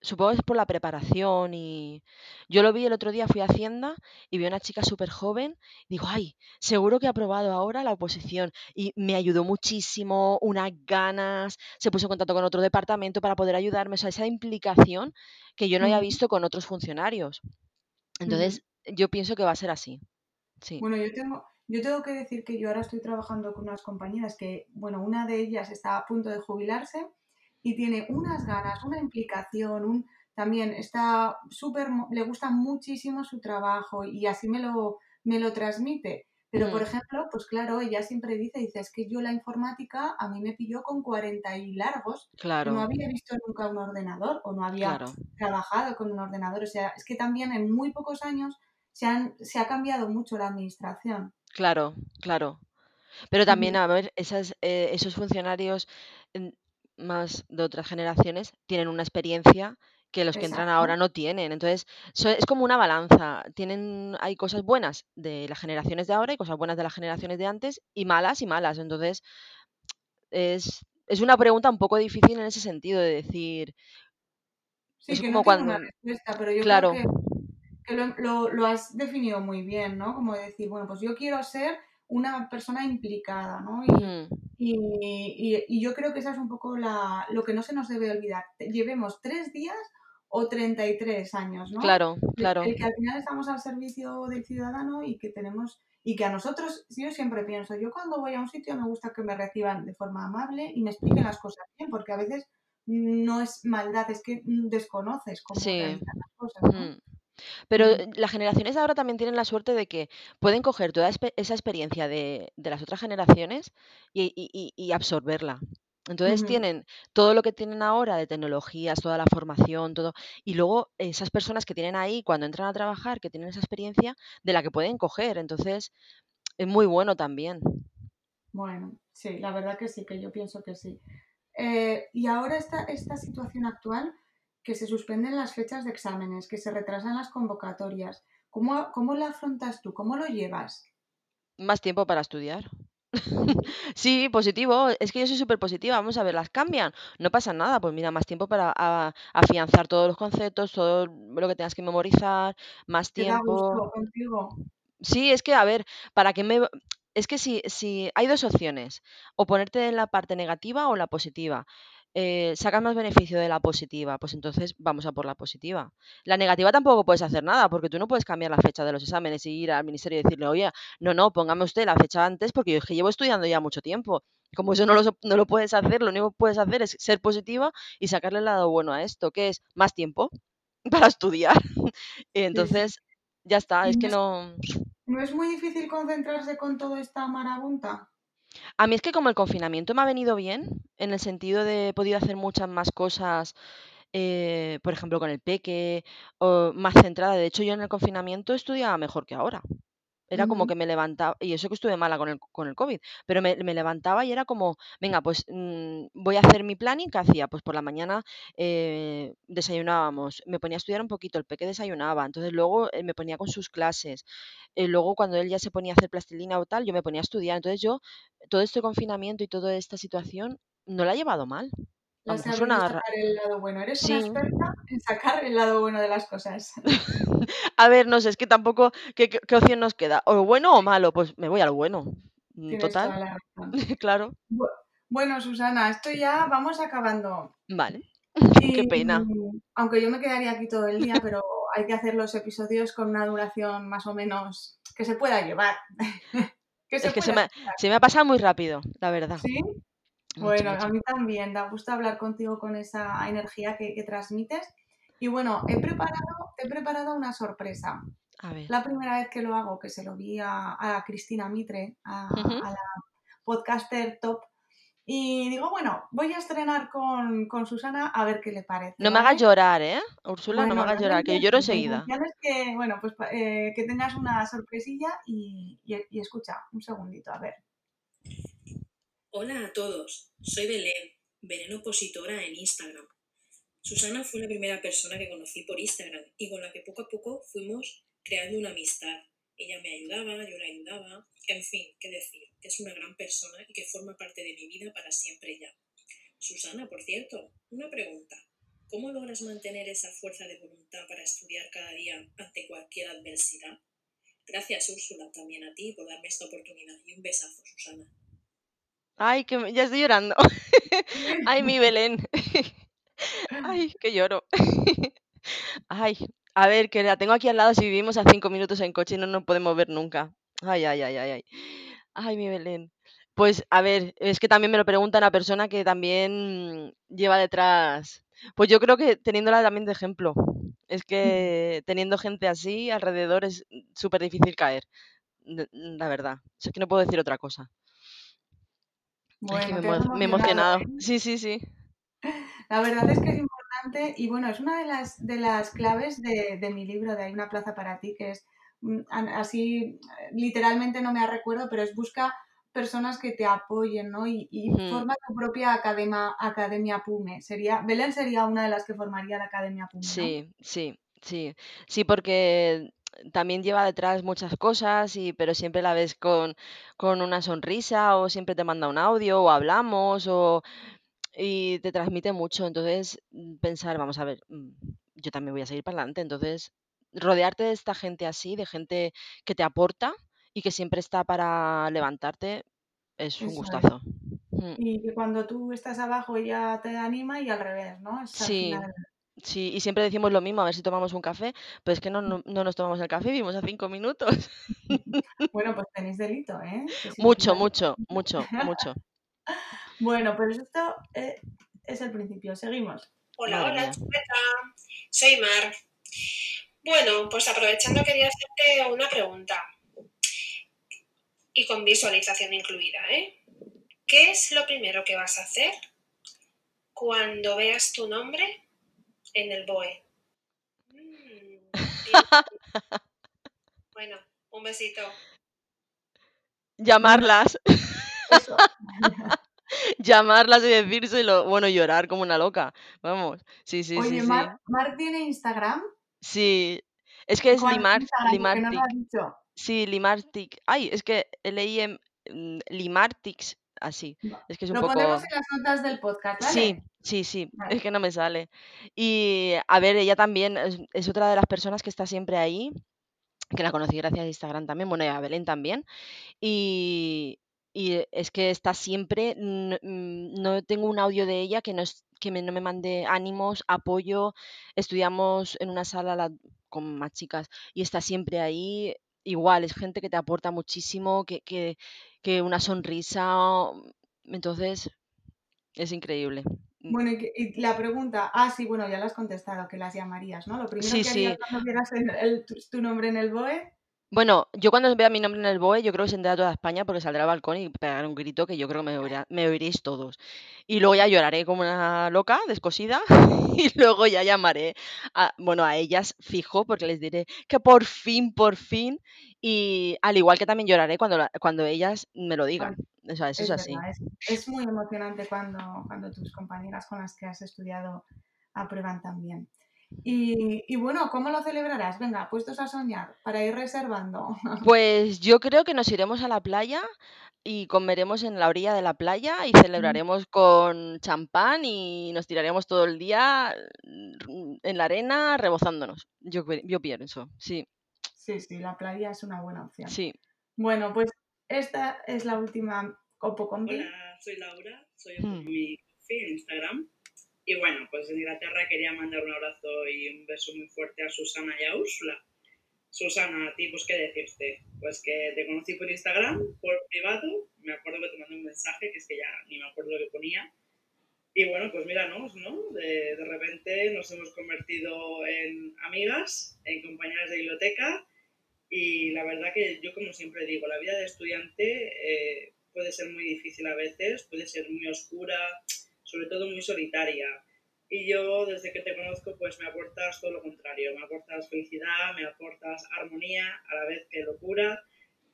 supongo que es por la preparación y yo lo vi el otro día, fui a Hacienda y vi a una chica súper joven, digo, ay, seguro que ha aprobado ahora la oposición y me ayudó muchísimo, unas ganas, se puso en contacto con otro departamento para poder ayudarme, o sea, esa implicación que yo no había visto con otros funcionarios. Entonces, yo pienso que va a ser así. Sí. Bueno, yo tengo, yo tengo que decir que yo ahora estoy trabajando con unas compañeras que, bueno, una de ellas está a punto de jubilarse y tiene unas ganas, una implicación, un, también está súper, le gusta muchísimo su trabajo y así me lo, me lo transmite. Pero, por ejemplo, pues claro, ella siempre dice, dice, es que yo la informática a mí me pilló con 40 y largos, claro. no había visto nunca un ordenador o no había claro. trabajado con un ordenador. O sea, es que también en muy pocos años se, han, se ha cambiado mucho la administración. Claro, claro. Pero también, a ver, esas, eh, esos funcionarios más de otras generaciones tienen una experiencia que los que Exacto. entran ahora no tienen. Entonces, so, es como una balanza. Tienen, hay cosas buenas de las generaciones de ahora y cosas buenas de las generaciones de antes y malas y malas. Entonces, es, es una pregunta un poco difícil en ese sentido de decir. Sí, es que como no cuando. una respuesta, pero yo claro. creo que, que lo, lo, lo has definido muy bien, ¿no? Como decir, bueno, pues yo quiero ser una persona implicada, ¿no? Y. y- y- y yo creo que esa es un poco la, lo que no se nos debe olvidar. Llevemos tres días o 33 años, ¿no? Claro, claro. el que al final estamos al servicio del ciudadano y que tenemos, y que a nosotros, yo siempre pienso, yo cuando voy a un sitio me gusta que me reciban de forma amable y me expliquen las cosas bien, porque a veces no es maldad, es que desconoces cómo Sí. las cosas, ¿no? Mm. Pero las generaciones de ahora también tienen la suerte de que pueden coger toda esa experiencia de, de las otras generaciones y, y- y- absorberla. Entonces tienen todo lo que tienen ahora de tecnologías, toda la formación, todo. Y luego esas personas que tienen ahí cuando entran a trabajar, que tienen esa experiencia de la que pueden coger. Entonces es muy bueno también. Bueno, sí, la verdad que sí, que yo pienso que sí. Eh, y ahora esta, esta situación actual, que se suspenden las fechas de exámenes, que se retrasan las convocatorias, ¿cómo, cómo la afrontas tú? ¿Cómo lo llevas? Más tiempo para estudiar. *laughs* Sí, positivo. Es que yo soy súper positiva. Vamos a ver, las cambian. No pasa nada. Pues mira, más tiempo para a- afianzar todos los conceptos, todo lo que tengas que memorizar, más ¿Te da tiempo. gusto contigo? Sí, es que, a ver, ¿para qué me...? Es que si, si hay dos opciones, o ponerte en la parte negativa o la positiva. Eh, sacas más beneficio de la positiva, pues entonces vamos a por la positiva. La negativa tampoco puedes hacer nada, porque tú no puedes cambiar la fecha de los exámenes y ir al ministerio y decirle, oye, no, no, póngame usted la fecha antes, porque yo es que llevo estudiando ya mucho tiempo. Como eso no lo, no lo puedes hacer, lo único que puedes hacer es ser positiva y sacarle el lado bueno a esto, que es más tiempo *laughs* para estudiar. Y sí. entonces, ya está, ¿Y es que no... no es muy difícil concentrarse con toda esta marabunta? A mí es que como el confinamiento me ha venido bien, en el sentido de he podido hacer muchas más cosas, eh, por ejemplo, con el peque, o más centrada. De hecho, yo en el confinamiento estudiaba mejor que ahora. Era como que me levantaba, y eso que estuve mala con el, con el COVID, pero me, me levantaba y era como, venga, pues mm, voy a hacer mi planning. ¿Qué hacía? Pues por la mañana eh, desayunábamos, me ponía a estudiar un poquito, el peque desayunaba, entonces luego eh, me ponía con sus clases, eh, luego cuando él ya se ponía a hacer plastilina o tal, yo me ponía a estudiar. Entonces yo, todo este confinamiento y toda esta situación, no la he llevado mal. Le A lo has mejor sabido suena... ra- sacar el lado bueno. Eres una experta en sacar el lado bueno de las cosas. *laughs* A ver, no sé, es que tampoco, ¿qué, qué- qué opción nos queda? ¿O bueno o malo? Pues me voy al bueno. Mm, Tienes Total, toda la razón. *laughs* claro. Bu- Bueno, Susana, esto ya vamos acabando. Vale, *laughs* qué pena. aunque yo me quedaría aquí todo el día, pero hay que hacer los episodios con una duración más o menos que se pueda llevar, que se Es que se me, se me ha pasado muy rápido, la verdad. ¿Sí? Bueno, a mí también, da gusto hablar contigo con esa energía que, que transmites. Y bueno, he preparado, he preparado una sorpresa. A ver. La primera vez que lo hago, que se lo vi a, a Cristina Mitre, a, Ujú. a la podcaster top, y digo, bueno, voy a estrenar con, con Susana a ver qué le parece, No me hagas llorar, ¿eh? Úrsula, no me Bueno, no hagas es la llorar, que yo lloro enseguida. es que, bueno, pues eh, que tengas una sorpresilla y, y- y escucha, un segundito, a ver. Hola a todos, soy Belén, Veneno Opositora en Instagram. Susana fue la primera persona que conocí por Instagram y con la que poco a poco fuimos creando una amistad. Ella me ayudaba, yo la ayudaba, en fin, qué decir, que es una gran persona y que forma parte de mi vida para siempre ya. Susana, por cierto, una pregunta. ¿Cómo logras mantener esa fuerza de voluntad para estudiar cada día ante cualquier adversidad? Gracias, Úrsula, también a ti por darme esta oportunidad y un besazo, Susana. Ay, que me- ya estoy llorando. *laughs* Ay, mi Belén. *laughs* Ay, que lloro. *laughs* Ay, a ver, que la tengo aquí al lado si vivimos a cinco minutos en coche y no nos podemos ver nunca. Ay, ay, ay, ay, ay. Ay, mi Belén. Pues a ver, es que también me lo pregunta una persona que también lleva detrás. Pues yo creo que teniéndola también de ejemplo. Es que teniendo gente así alrededor es súper difícil caer. La verdad. Es que no puedo decir otra cosa. Bueno, me, emo- me he emocionado. *laughs* Sí, sí, sí. La verdad es que es importante y bueno, es una de las, de las claves de, de mi libro, de Hay una plaza para ti, que es mm, así, eh, literalmente no me recuerdo, pero es busca personas que te apoyen, ¿no? Y, y Mm, forma tu propia academia, academia PUME. Sería, Belén sería una de las que formaría la Academia PUME, ¿no? Sí, sí, sí. Sí, porque también lleva detrás muchas cosas, y, pero siempre la ves con, con una sonrisa o siempre te manda un audio o hablamos o, y te transmite mucho. Entonces, mm, pensar, vamos a ver, mm, yo también voy a seguir para adelante. Entonces, rodearte de esta gente así, de gente que te aporta y que siempre está para levantarte, es un Eso gustazo. Mm. Y que cuando tú estás abajo ella te anima y al revés, ¿no? Es al Sí, final. Sí, y siempre decimos lo mismo, a ver si tomamos un café, pero es que no, no, no nos tomamos el café, vivimos a cinco minutos. *laughs* Bueno, pues tenéis delito, ¿eh? *laughs* Mucho, mucho, mucho, *laughs* mucho. Bueno, pues esto eh, es el principio. Seguimos. Hola, Madre hola, mía. chuleta. Soy Mar. Bueno, pues aprovechando quería hacerte una pregunta. Y con visualización incluida, ¿eh? ¿Qué es lo primero que vas a hacer cuando veas tu nombre en el BOE? Mm, *laughs* bueno, un besito. Llamarlas, Eso. *laughs* llamarlas y decírselo, bueno, llorar como una loca, vamos, sí, sí, Oye, sí, sí. Mar, Mar tiene Instagram. Sí, es que es ¿Cuál es Limar, no Limartic, dicho. sí, Limartic, ay, es que leí en mm, Limartix, así, es que es un Lo poco... ponemos en las notas del podcast, ¿vale? Sí, sí, sí, Vale. es que no me sale. Y a ver, ella también es, es otra de las personas que está siempre ahí, que la conocí gracias a Instagram también, bueno, y a Belén también. Y, y es que está siempre, n- mm, no tengo un audio de ella que no, es- que me- no me mande ánimos, apoyo. Estudiamos en una sala la- con más chicas y está siempre ahí. Igual, es gente que te aporta muchísimo, que, que, que una sonrisa. Entonces, es increíble. Mm. Bueno, y, que- y la pregunta, ah, sí, bueno, ya la has contestado, que las llamarías, ¿no? Lo primero Sí, que harías sí. cuando vieras el- tu, tu nombre en el BOE, Bueno, yo cuando vea mi nombre en el BOE, yo creo que se enterará toda España porque saldrá al balcón y pegaré un grito que yo creo que me, oirá- me oiréis todos. Y luego ya lloraré como una loca, descosida, *laughs* y luego ya llamaré a, bueno, a ellas fijo porque les diré que por fin, por fin, y al igual que también lloraré cuando, la- cuando ellas me lo digan. O sea, eso es, es así. es, es muy emocionante cuando, cuando tus compañeras con las que has estudiado aprueban también. Y, y bueno, ¿cómo lo celebrarás? Venga, puestos a soñar, para ir reservando. *laughs* Pues yo creo que nos iremos a la playa y comeremos en la orilla de la playa y celebraremos con champán y nos tiraremos todo el día mm, en la arena rebozándonos. Yo, yo pienso, sí, Sí, sí, la playa es una buena opción. sí. Bueno, pues esta es la última Copo Compi. Hola, soy Laura, soy Hmm. mi Coffee en Instagram. Y bueno, pues en Inglaterra quería mandar un abrazo y un beso muy fuerte a Susana y a Úrsula. Susana, a ti, pues qué decirte. Pues que te conocí por Instagram, por privado. Me acuerdo que te mandé un mensaje, que es que ya ni me acuerdo lo que ponía. Y bueno, pues míranos, ¿no? De, de repente nos hemos convertido en amigas, en compañeras de biblioteca. Y la verdad que yo, como siempre digo, la vida de estudiante eh, puede ser muy difícil a veces, puede ser muy oscura, sobre todo muy solitaria. Y yo, desde que te conozco, pues me aportas todo lo contrario. Me aportas felicidad, me aportas armonía, a la vez que locura,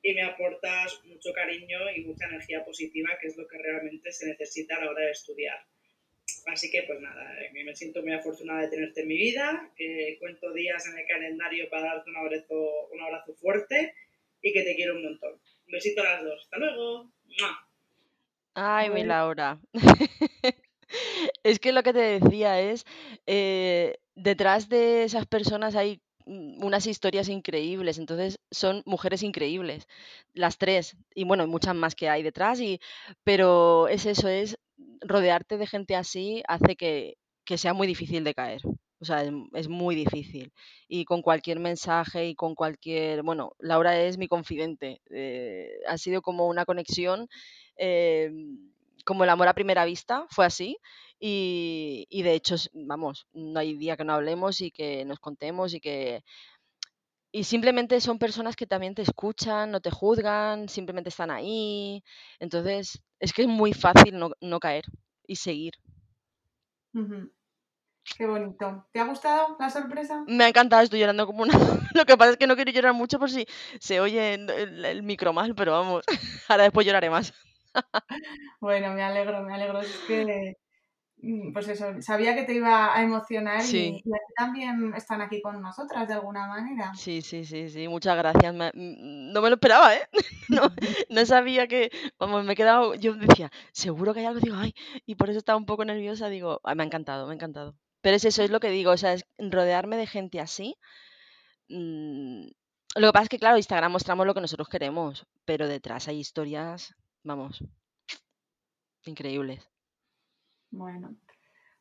y me aportas mucho cariño y mucha energía positiva, que es lo que realmente se necesita a la hora de estudiar. Así que, pues nada, eh, me siento muy afortunada de tenerte en mi vida, que cuento días en el calendario para darte un abrazo, un abrazo fuerte y que te quiero un montón. Un besito a las dos. Hasta luego. ¡Mua! Ay, mi Laura. *laughs* Es que lo que te decía es, eh, detrás de esas personas hay mm, unas historias increíbles, entonces son mujeres increíbles, las tres, y bueno, muchas más que hay detrás, y, pero es eso, es rodearte de gente así hace que, que sea muy difícil de caer. O sea, es, muy difícil. Y con cualquier mensaje y con cualquier... Bueno, Laura es mi confidente. eh, ha sido como una conexión, eh, como el amor a primera vista, fue así. Y, y de hecho, vamos, no hay día que no hablemos y que nos contemos y que... Y simplemente son personas que también te escuchan, no te juzgan, simplemente están ahí. Entonces, es que es muy fácil no, no caer y seguir. Qué bonito. ¿Te ha gustado la sorpresa? Me ha encantado, estoy llorando como una... *laughs* Lo que pasa es que no quiero llorar mucho por si se oye el, el- el micro mal, pero vamos, *laughs* ahora después lloraré más. *laughs* Bueno, me alegro, me alegro. Es que, pues eso, sabía que te iba a emocionar y, Sí. y aquí también están aquí con nosotras de alguna manera. Sí, sí, sí, sí, muchas gracias. me- mm, no me lo esperaba, ¿eh? *laughs* No, *laughs* no sabía que, vamos, me he quedado, yo decía, seguro que hay algo, digo, ay, y por eso estaba un poco nerviosa, digo, ay, me ha encantado, me ha encantado. Pero es eso, es lo que digo, o sea, es rodearme de gente así, mm, Lo que pasa es que, claro, Instagram mostramos lo que nosotros queremos, pero detrás hay historias, vamos, increíbles. Bueno,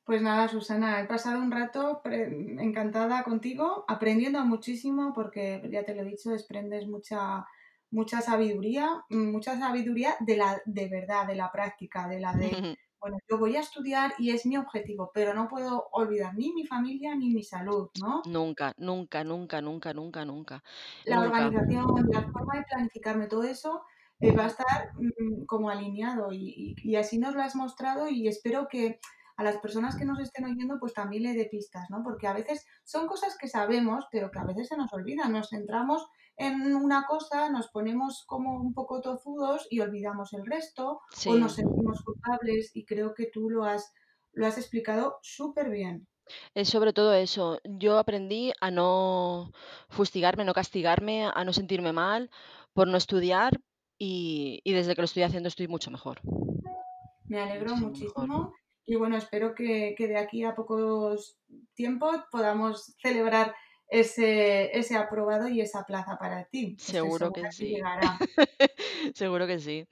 pues nada, Susana, he pasado un rato encantada contigo, aprendiendo muchísimo, porque ya te lo he dicho, desprendes mucha, mucha sabiduría, mucha sabiduría de la de verdad, de la práctica, de la de *laughs* bueno, yo voy a estudiar y es mi objetivo, pero no puedo olvidar ni mi familia ni mi salud, ¿no? Nunca, nunca, nunca, nunca, nunca, nunca. La organización, la forma de planificarme, todo eso eh, va a estar mm, como alineado y, y, así nos lo has mostrado y espero que a las personas que nos estén oyendo pues también le dé pistas, ¿no? Porque a veces son cosas que sabemos, pero que a veces se nos olvidan, nos centramos en una cosa, nos ponemos como un poco tozudos y olvidamos el resto o nos sentimos culpables y creo que tú lo has, lo has explicado súper bien. Es sobre todo eso. Yo aprendí a no fustigarme, no castigarme, a no sentirme mal por no estudiar y, desde que lo estoy haciendo estoy mucho mejor. Me alegro muchísimo. Y bueno, espero que, que, de aquí a pocos tiempos podamos celebrar ese, ese aprobado y esa plaza para ti. *laughs* Seguro que sí. Seguro que sí.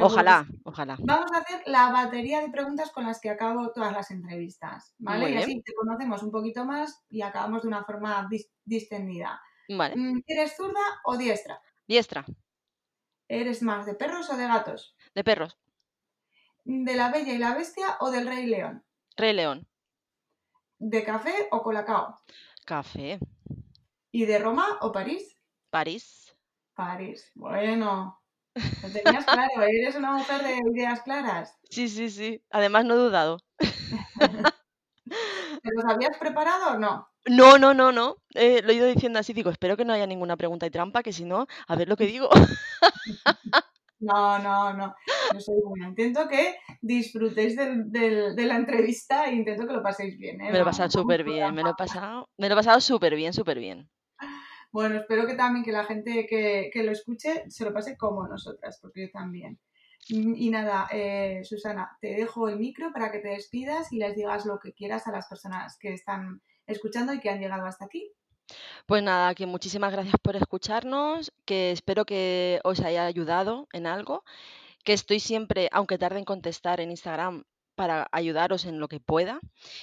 ojalá, ojalá. Vamos a hacer la batería de preguntas con las que acabo todas las entrevistas, ¿vale? y así te conocemos un poquito más y acabamos de una forma distendida. Vale. Mm, ¿Eres zurda o diestra? Diestra. ¿Eres más de perros o de gatos? De perros. ¿De la Bella y la Bestia o del Rey León? Rey León. ¿De café o colacao? Café. ¿Y de Roma o París? París. París. Bueno, lo tenías claro, eres una mujer de ideas claras. Sí, sí, sí. Además no he dudado. *laughs* ¿Te los habías preparado o no? No, no, no, no. Eh, lo he ido diciendo así, digo, espero que no haya ninguna pregunta y trampa, que si no, a ver lo que digo. *laughs* No, no, no. Yo soy buena. Intento que disfrutéis de la entrevista e intento que lo paséis bien. ¿eh? Me lo he pasado súper bien, me lo he pasado, me lo he pasado súper bien, súper bien. Bueno, espero que también que la gente que, lo escuche se lo pase como nosotras, porque yo también. Y nada, eh, Susana, te dejo el micro para que te despidas y les digas lo que quieras a las personas que están escuchando y que han llegado hasta aquí. Pues nada, que muchísimas gracias por escucharnos, que espero que os haya ayudado en algo, que estoy siempre, aunque tarde en contestar en Instagram, para ayudaros en lo que pueda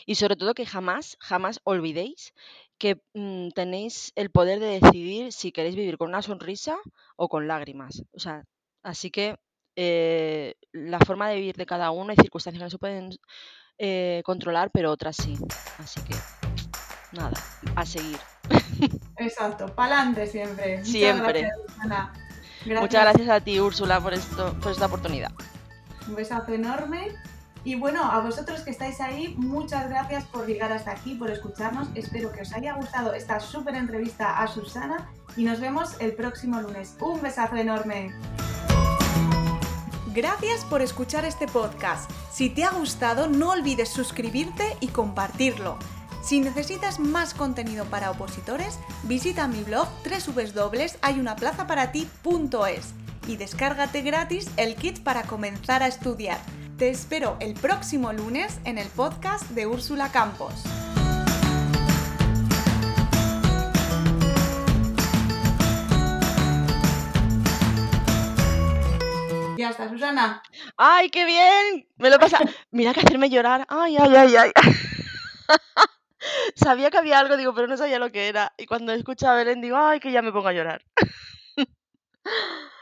y sobre todo que jamás, jamás olvidéis que mm, tenéis el poder de decidir si queréis vivir con una sonrisa o con lágrimas. O sea, así que eh, la forma de vivir de cada uno hay circunstancias que no se pueden eh, controlar, pero otras sí. Así que nada, a seguir. *laughs* Exacto, pa'lante siempre. Siempre. Muchas gracias, a ti, Úrsula, por, esto, por esta oportunidad. Un besazo enorme. Y bueno, a vosotros que estáis ahí, muchas gracias por llegar hasta aquí, por escucharnos. Espero que os haya gustado esta súper entrevista a Susana y nos vemos el próximo lunes. Un besazo enorme. Gracias por escuchar este podcast. Si te ha gustado, no olvides suscribirte y compartirlo. Si necesitas más contenido para opositores, visita mi blog www.hayunaplazaparati.es y descárgate gratis el kit para comenzar a estudiar. Te espero el próximo lunes en el podcast de Úrsula Campos. Ya está, Susana. ¡Ay, qué bien! Me lo pasa. Mira que hacerme llorar. ¡Ay, ay, ay, ay! *laughs* Sabía que había algo, digo, pero no sabía lo que era. Y cuando escucho a Belén digo, ay, que ya me pongo a llorar. *laughs*